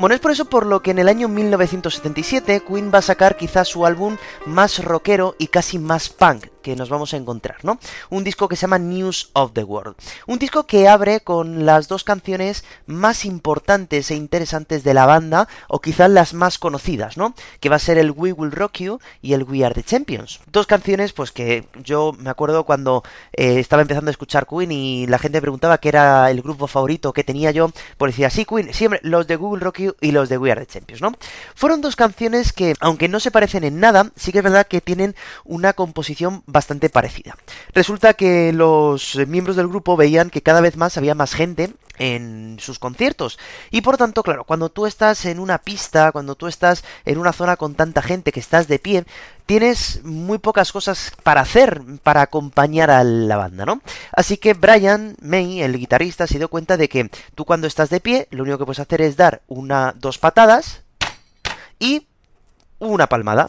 Bueno, es por eso por lo que en el año 1977 Queen va a sacar quizás su álbum más rockero y casi más punk, que nos vamos a encontrar, ¿no? Un disco que se llama News of the World. Un disco que abre con las dos canciones más importantes e interesantes de la banda, o quizás las más conocidas, ¿no? Que va a ser el We Will Rock You y el We Are the Champions. Dos canciones, pues que yo me acuerdo cuando eh, estaba empezando a escuchar Queen y la gente preguntaba qué era el grupo favorito que tenía yo, pues decía, sí, Queen, siempre los de Google Rock You y los de We Are the Champions, ¿no? Fueron dos canciones que, aunque no se parecen en nada, sí que es verdad que tienen una composición bastante parecida. Resulta que los miembros del grupo veían que cada vez más había más gente en sus conciertos. Y por tanto, claro, cuando tú estás en una pista, cuando tú estás en una zona con tanta gente que estás de pie, tienes muy pocas cosas para hacer para acompañar a la banda, ¿no? Así que Brian May, el guitarrista, se dio cuenta de que tú cuando estás de pie, lo único que puedes hacer es dar una, dos patadas y una palmada.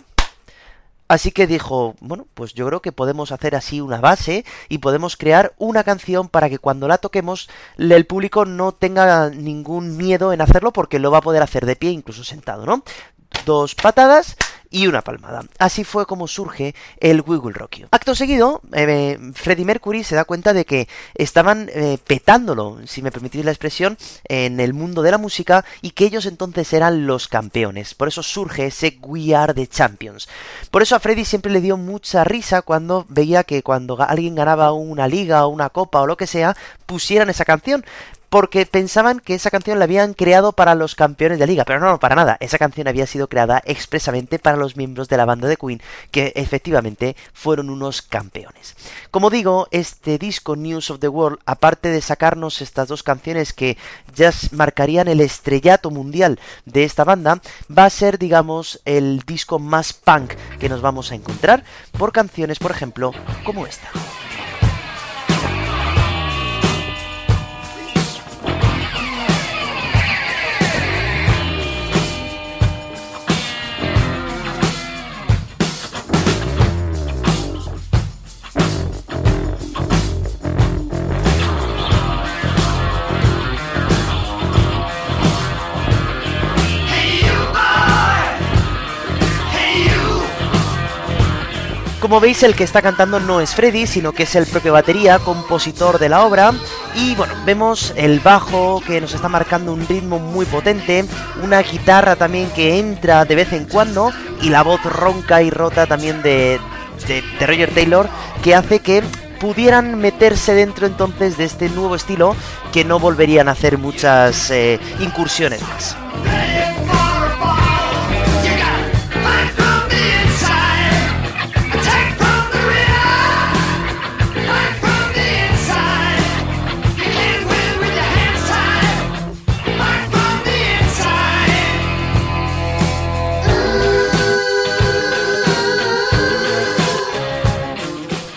Así que dijo, bueno, pues yo creo que podemos hacer así una base y podemos crear una canción para que cuando la toquemos el público no tenga ningún miedo en hacerlo porque lo va a poder hacer de pie, incluso sentado, ¿no? Dos patadas y una palmada. Así fue como surge el We Will Rock. Acto seguido, eh, Freddie Mercury se da cuenta de que estaban eh, petándolo, si me permitís la expresión, en el mundo de la música y que ellos entonces eran los campeones. Por eso surge ese We Are the Champions. Por eso a Freddie siempre le dio mucha risa cuando veía que cuando alguien ganaba una liga o una copa o lo que sea, pusieran esa canción porque pensaban que esa canción la habían creado para los campeones de liga, pero no, no, para nada. Esa canción había sido creada expresamente para los miembros de la banda de Queen, que efectivamente fueron unos campeones. Como digo, este disco News of the World, aparte de sacarnos estas dos canciones que ya marcarían el estrellato mundial de esta banda, va a ser, digamos, el disco más punk que nos vamos a encontrar por canciones, por ejemplo, como esta. Como veis, el que está cantando no es Freddy, sino que es el propio batería, compositor de la obra. Y bueno, vemos el bajo que nos está marcando un ritmo muy potente, una guitarra también que entra de vez en cuando, y la voz ronca y rota también de, de, Roger Taylor, que hace que pudieran meterse dentro entonces de este nuevo estilo que no volverían a hacer muchas eh, incursiones más.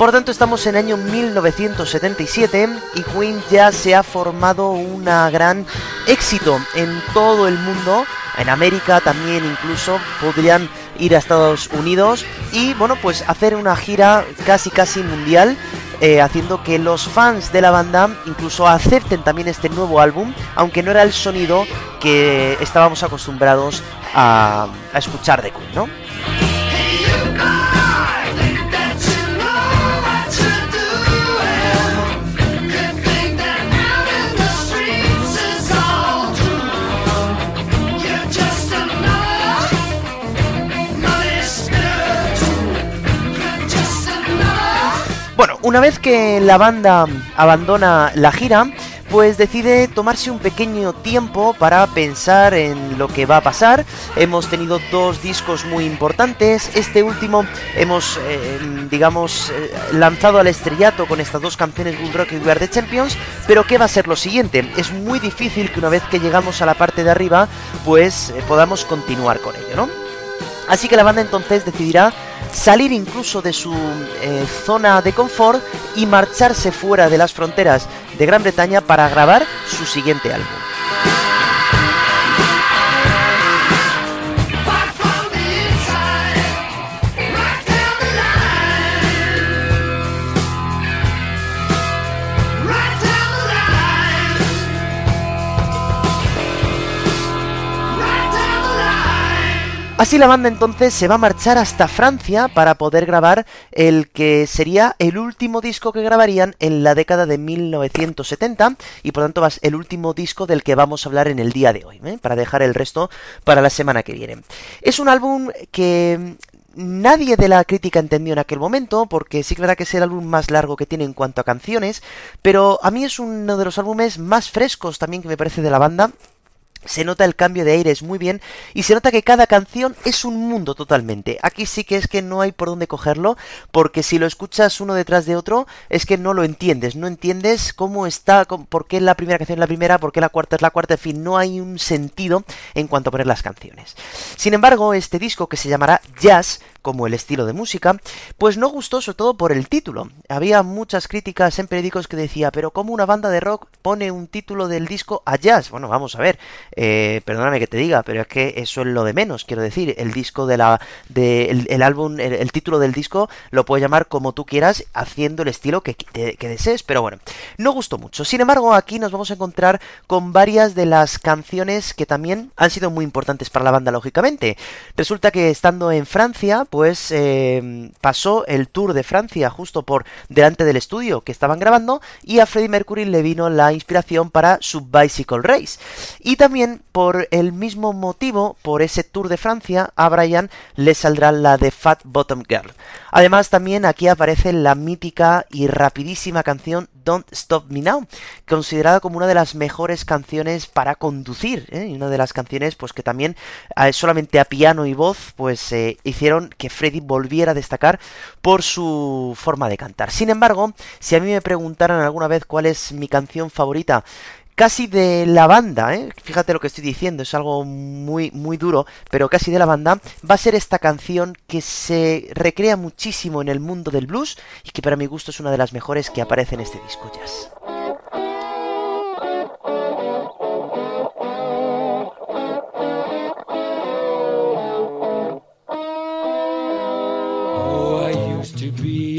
Por tanto, estamos en el año 1977 y Queen ya se ha formado un gran éxito en todo el mundo. En América también incluso podrían ir a Estados Unidos y bueno pues hacer una gira casi casi mundial eh, haciendo que los fans de la banda incluso acepten también este nuevo álbum aunque no era el sonido que estábamos acostumbrados a, a escuchar de Queen, ¿no? Una vez que la banda abandona la gira, pues decide tomarse un pequeño tiempo para pensar en lo que va a pasar. Hemos tenido dos discos muy importantes. Este último hemos, eh, digamos, eh, lanzado al estrellato con estas dos canciones Bull Rock y We Are the Champions. Pero ¿qué va a ser lo siguiente? Es muy difícil que una vez que llegamos a la parte de arriba, pues eh, podamos continuar con ello, ¿no? Así que la banda entonces decidirá salir incluso de su zona de confort y marcharse fuera de las fronteras de Gran Bretaña para grabar su siguiente álbum. Así la banda entonces se va a marchar hasta Francia para poder grabar el que sería el último disco que grabarían en la década de 1970 y por tanto va el último disco del que vamos a hablar en el día de hoy, ¿eh? para dejar el resto para la semana que viene. Es un álbum que nadie de la crítica entendió en aquel momento, porque sí que es verdad que es el álbum más largo que tiene en cuanto a canciones, pero a mí es uno de los álbumes más frescos también que me parece de la banda, se nota el cambio de aires muy bien y se nota que cada canción es un mundo totalmente. Aquí sí que es que no hay por dónde cogerlo porque si lo escuchas uno detrás de otro es que no lo entiendes, no entiendes cómo está, por qué la primera canción es la primera, por qué la cuarta es la cuarta, en fin, no hay un sentido en cuanto a poner las canciones. Sin embargo, este disco que se llamará Jazz como el estilo de música, pues no gustó sobre todo por el título. Había muchas críticas en periódicos que decía, pero ¿cómo una banda de rock pone un título del disco a jazz? Bueno, vamos a ver, eh, perdóname que te diga, pero es que eso es lo de menos, quiero decir, el disco de la, de, el, álbum, el, título del disco lo puedes llamar como tú quieras, haciendo el estilo que, desees, pero bueno, no gustó mucho. Sin embargo, aquí nos vamos a encontrar con varias de las canciones que también han sido muy importantes para la banda, lógicamente. Resulta que estando en Francia, pues eh, pasó el tour de Francia justo por delante del estudio que estaban grabando y a Freddie Mercury le vino la inspiración para su Bicycle Race. Y también por el mismo motivo, por ese tour de Francia, a Brian le saldrá la de Fat Bottom Girl. Además también aquí aparece la mítica y rapidísima canción Don't Stop Me Now, considerada como una de las mejores canciones para conducir, ¿eh? y una de las canciones pues que también eh, solamente a piano y voz pues eh, hicieron que Freddy volviera a destacar por su forma de cantar. Sin embargo, si a mí me preguntaran alguna vez cuál es mi canción favorita, casi de la banda, ¿eh? fíjate lo que estoy diciendo, es algo muy, muy duro, pero casi de la banda, va a ser esta canción que se recrea muchísimo en el mundo del blues y que para mi gusto es una de las mejores que aparece en este disco jazz.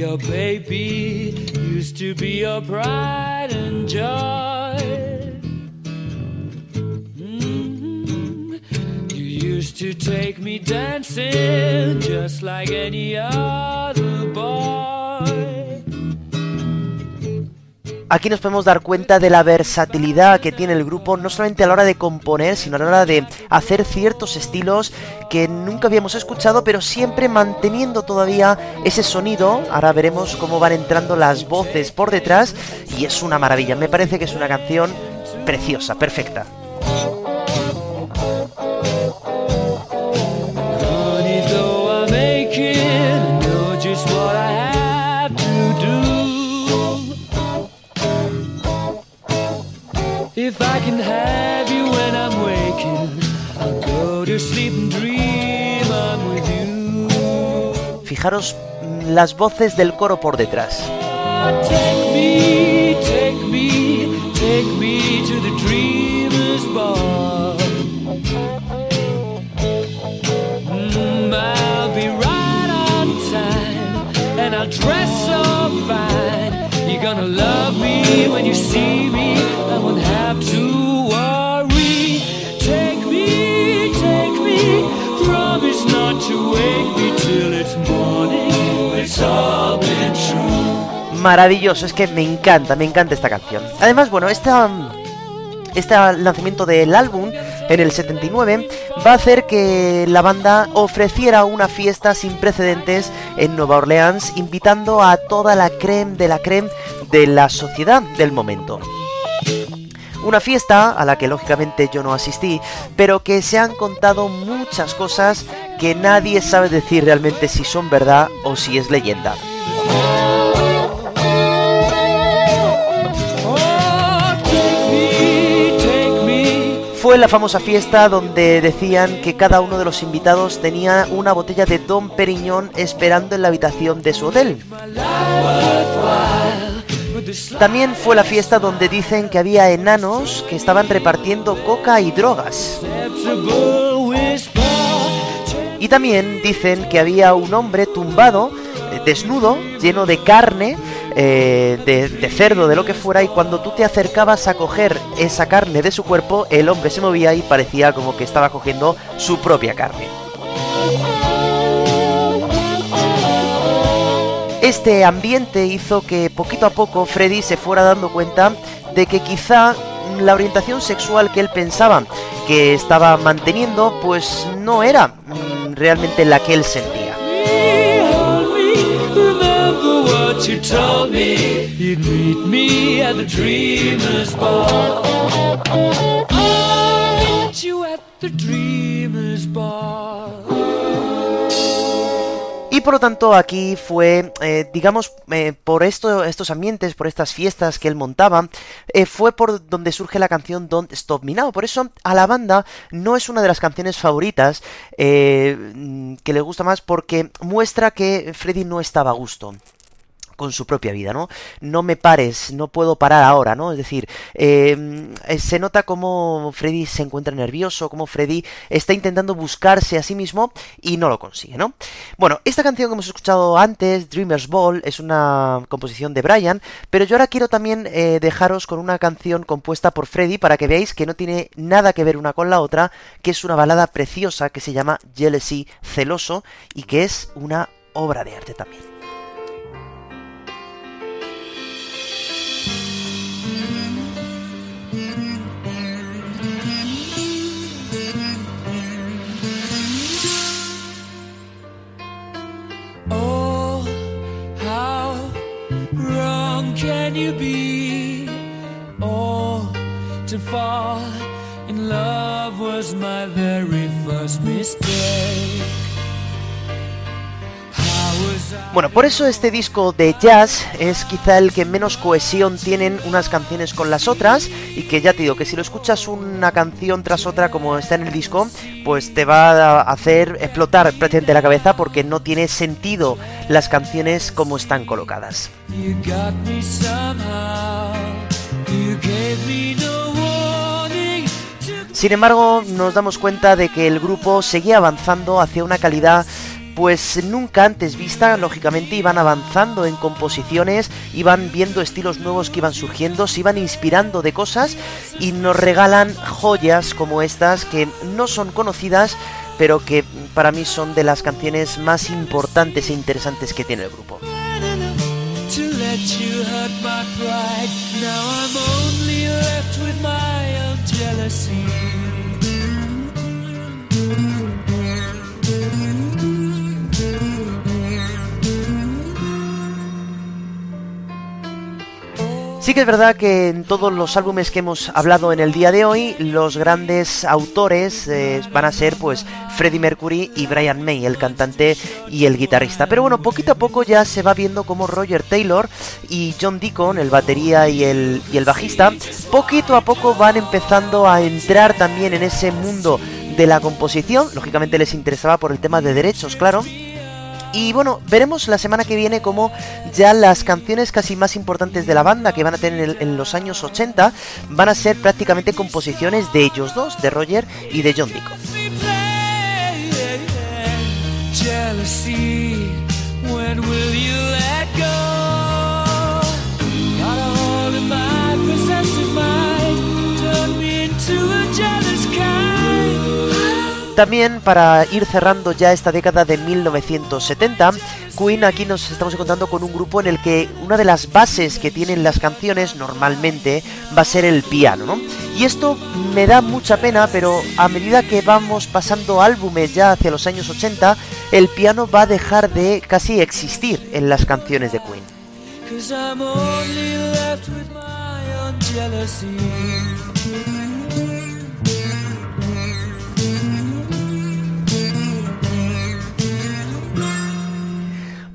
Oh, baby, used to be pride and joy. Aquí nos podemos dar cuenta de la versatilidad que tiene el grupo, no solamente a la hora de componer, sino a la hora de hacer ciertos estilos que nunca habíamos escuchado, pero siempre manteniendo todavía ese sonido. Ahora veremos cómo van entrando las voces por detrás y es una maravilla. Me parece que es una canción preciosa, perfecta. Las voces del coro por detrás. dress so fine. You're gonna love me when you Maravilloso, es que me encanta, me encanta esta canción. Además, bueno, esta este lanzamiento del álbum en el 79 va a hacer que la banda ofreciera una fiesta sin precedentes en Nueva Orleans, invitando a toda la creme de la creme de la sociedad del momento. Una fiesta a la que lógicamente yo no asistí, pero que se han contado muchas cosas que nadie sabe decir realmente si son verdad o si es leyenda. Fue la famosa fiesta donde decían que cada uno de los invitados tenía una botella de Don Periñón esperando en la habitación de su hotel. También fue la fiesta donde dicen que había enanos que estaban repartiendo coca y drogas. Y también dicen que había un hombre tumbado, eh, desnudo, lleno de carne, eh, de, cerdo, de lo que fuera, y cuando tú te acercabas a coger esa carne de su cuerpo, el hombre se movía y parecía como que estaba cogiendo su propia carne. Este ambiente hizo que poquito a poco Freddy se fuera dando cuenta de que quizá la orientación sexual que él pensaba que estaba manteniendo pues no era mm, realmente la que él sentía. Por lo tanto aquí fue, eh, digamos, eh, por esto, estos ambientes, por estas fiestas que él montaba, eh, fue por donde surge la canción Don't Stop Me Now. Por eso a la banda no es una de las canciones favoritas que le gusta más porque muestra que Freddy no estaba a gusto con su propia vida, ¿no? No me pares, no puedo parar ahora, ¿no? Es decir, em, eh, se nota como Freddy se encuentra nervioso, como Freddy está intentando buscarse a sí mismo y no lo consigue, ¿no? Bueno, esta canción que hemos escuchado antes, Dreamer's Ball, es una composición de Brian, pero yo ahora quiero también eh, dejaros con una canción compuesta por Freddy para que veáis que no tiene nada que ver una con la otra, que es una balada preciosa que se llama Jealousy Celoso y que es una obra de arte también. Can you be? Oh, to fall in love was my very first mistake. Bueno, por eso este disco de jazz es quizá el que menos cohesión tienen unas canciones con las otras y que ya te digo que si lo escuchas una canción tras otra como está en el disco, pues te va a hacer explotar prácticamente la cabeza porque no tiene sentido las canciones como están colocadas. Sin embargo, nos damos cuenta de que el grupo seguía avanzando hacia una calidad pues nunca antes vista, lógicamente iban avanzando en composiciones, iban viendo estilos nuevos que iban surgiendo, se iban inspirando de cosas y nos regalan joyas como estas que no son conocidas, pero que para mí son de las canciones más importantes e interesantes que tiene el grupo. Sí que es verdad que en todos los álbumes que hemos hablado en el día de hoy, los grandes autores eh, van a ser pues Freddie Mercury y Brian May, el cantante y el guitarrista. Pero bueno, poquito a poco ya se va viendo como Roger Taylor y John Deacon, el batería y el, y el bajista, poquito a poco van empezando a entrar también en ese mundo de la composición. Lógicamente les interesaba por el tema de derechos, claro y bueno, veremos la semana que viene cómo ya las canciones casi más importantes de la banda que van a tener en, los años 80 van a ser prácticamente composiciones de ellos dos, de Roger y de John Deacon. También para ir cerrando ya esta década de 1970, Queen aquí nos estamos encontrando con un grupo en el que una de las bases que tienen las canciones normalmente va a ser el piano, ¿no? Y esto me da mucha pena, pero a medida que vamos pasando álbumes ya hacia los años 80, el piano va a dejar de casi existir en las canciones de Queen.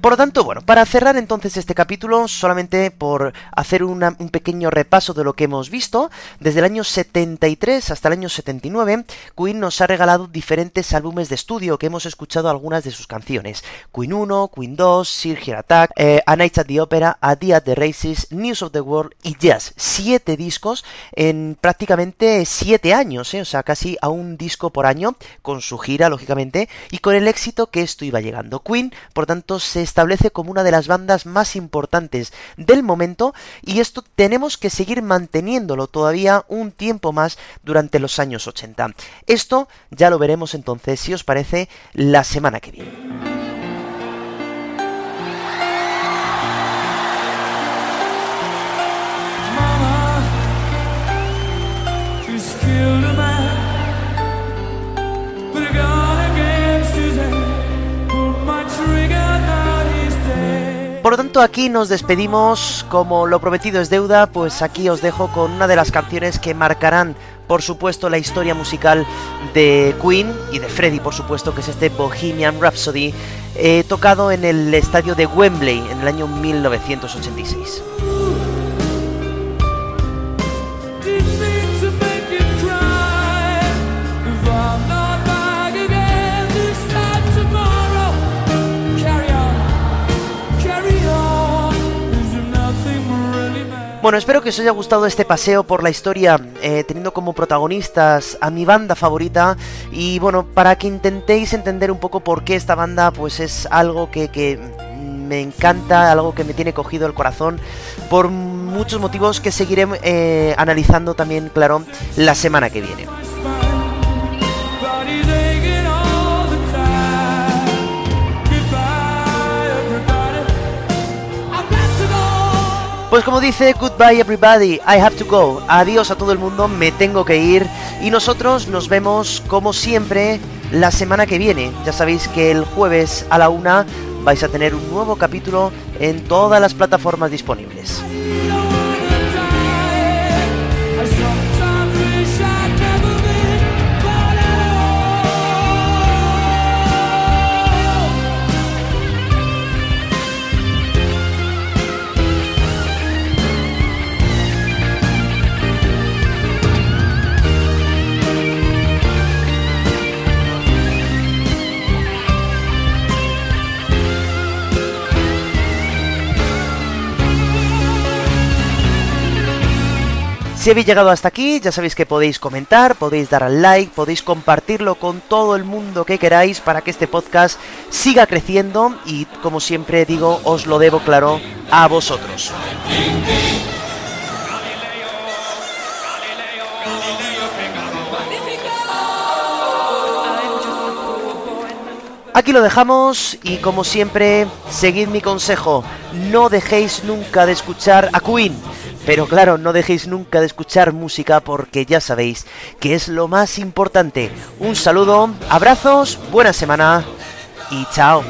Por lo tanto, bueno, para cerrar entonces este capítulo, solamente por hacer un pequeño repaso de lo que hemos visto, desde el año 73 hasta el año 79, Queen nos ha regalado diferentes álbumes de estudio que hemos escuchado algunas de sus canciones. Queen 1, Queen 2, Sir Attack, eh, A Night at the Opera, A Day at the Races, News of the World y Jazz. Siete discos en prácticamente siete años, eh, o sea, casi a un disco por año, con su gira, lógicamente, y con el éxito que esto iba llegando. Queen, por tanto, se establece como una de las bandas más importantes del momento y esto tenemos que seguir manteniéndolo todavía un tiempo más durante los años 80. Esto ya lo veremos entonces, si os parece, la semana que viene. Por lo tanto, aquí nos despedimos, como lo prometido es deuda, pues aquí os dejo con una de las canciones que marcarán, por supuesto, la historia musical de Queen y de Freddie, por supuesto, que es este Bohemian Rhapsody, eh, tocado en el estadio de Wembley en el año 1986. Bueno, espero que os haya gustado este paseo por la historia, eh, teniendo como protagonistas a mi banda favorita y bueno, para que intentéis entender un poco por qué esta banda pues es algo que, me encanta, algo que me tiene cogido el corazón, por muchos motivos que seguiré eh, analizando también, claro, la semana que viene. Pues como dice Goodbye Everybody, I have to go. Adiós a todo el mundo, me tengo que ir. Y nosotros nos vemos como siempre la semana que viene. Ya sabéis que el jueves a la una vais a tener un nuevo capítulo en todas las plataformas disponibles. Si habéis llegado hasta aquí, ya sabéis que podéis comentar, podéis dar al like, podéis compartirlo con todo el mundo que queráis para que este podcast siga creciendo y como siempre digo, os lo debo claro a vosotros. Aquí lo dejamos y como siempre, seguid mi consejo, no dejéis nunca de escuchar a Queen pero claro, no dejéis nunca de escuchar música porque ya sabéis que es lo más importante. Un saludo, abrazos, buena semana y chao.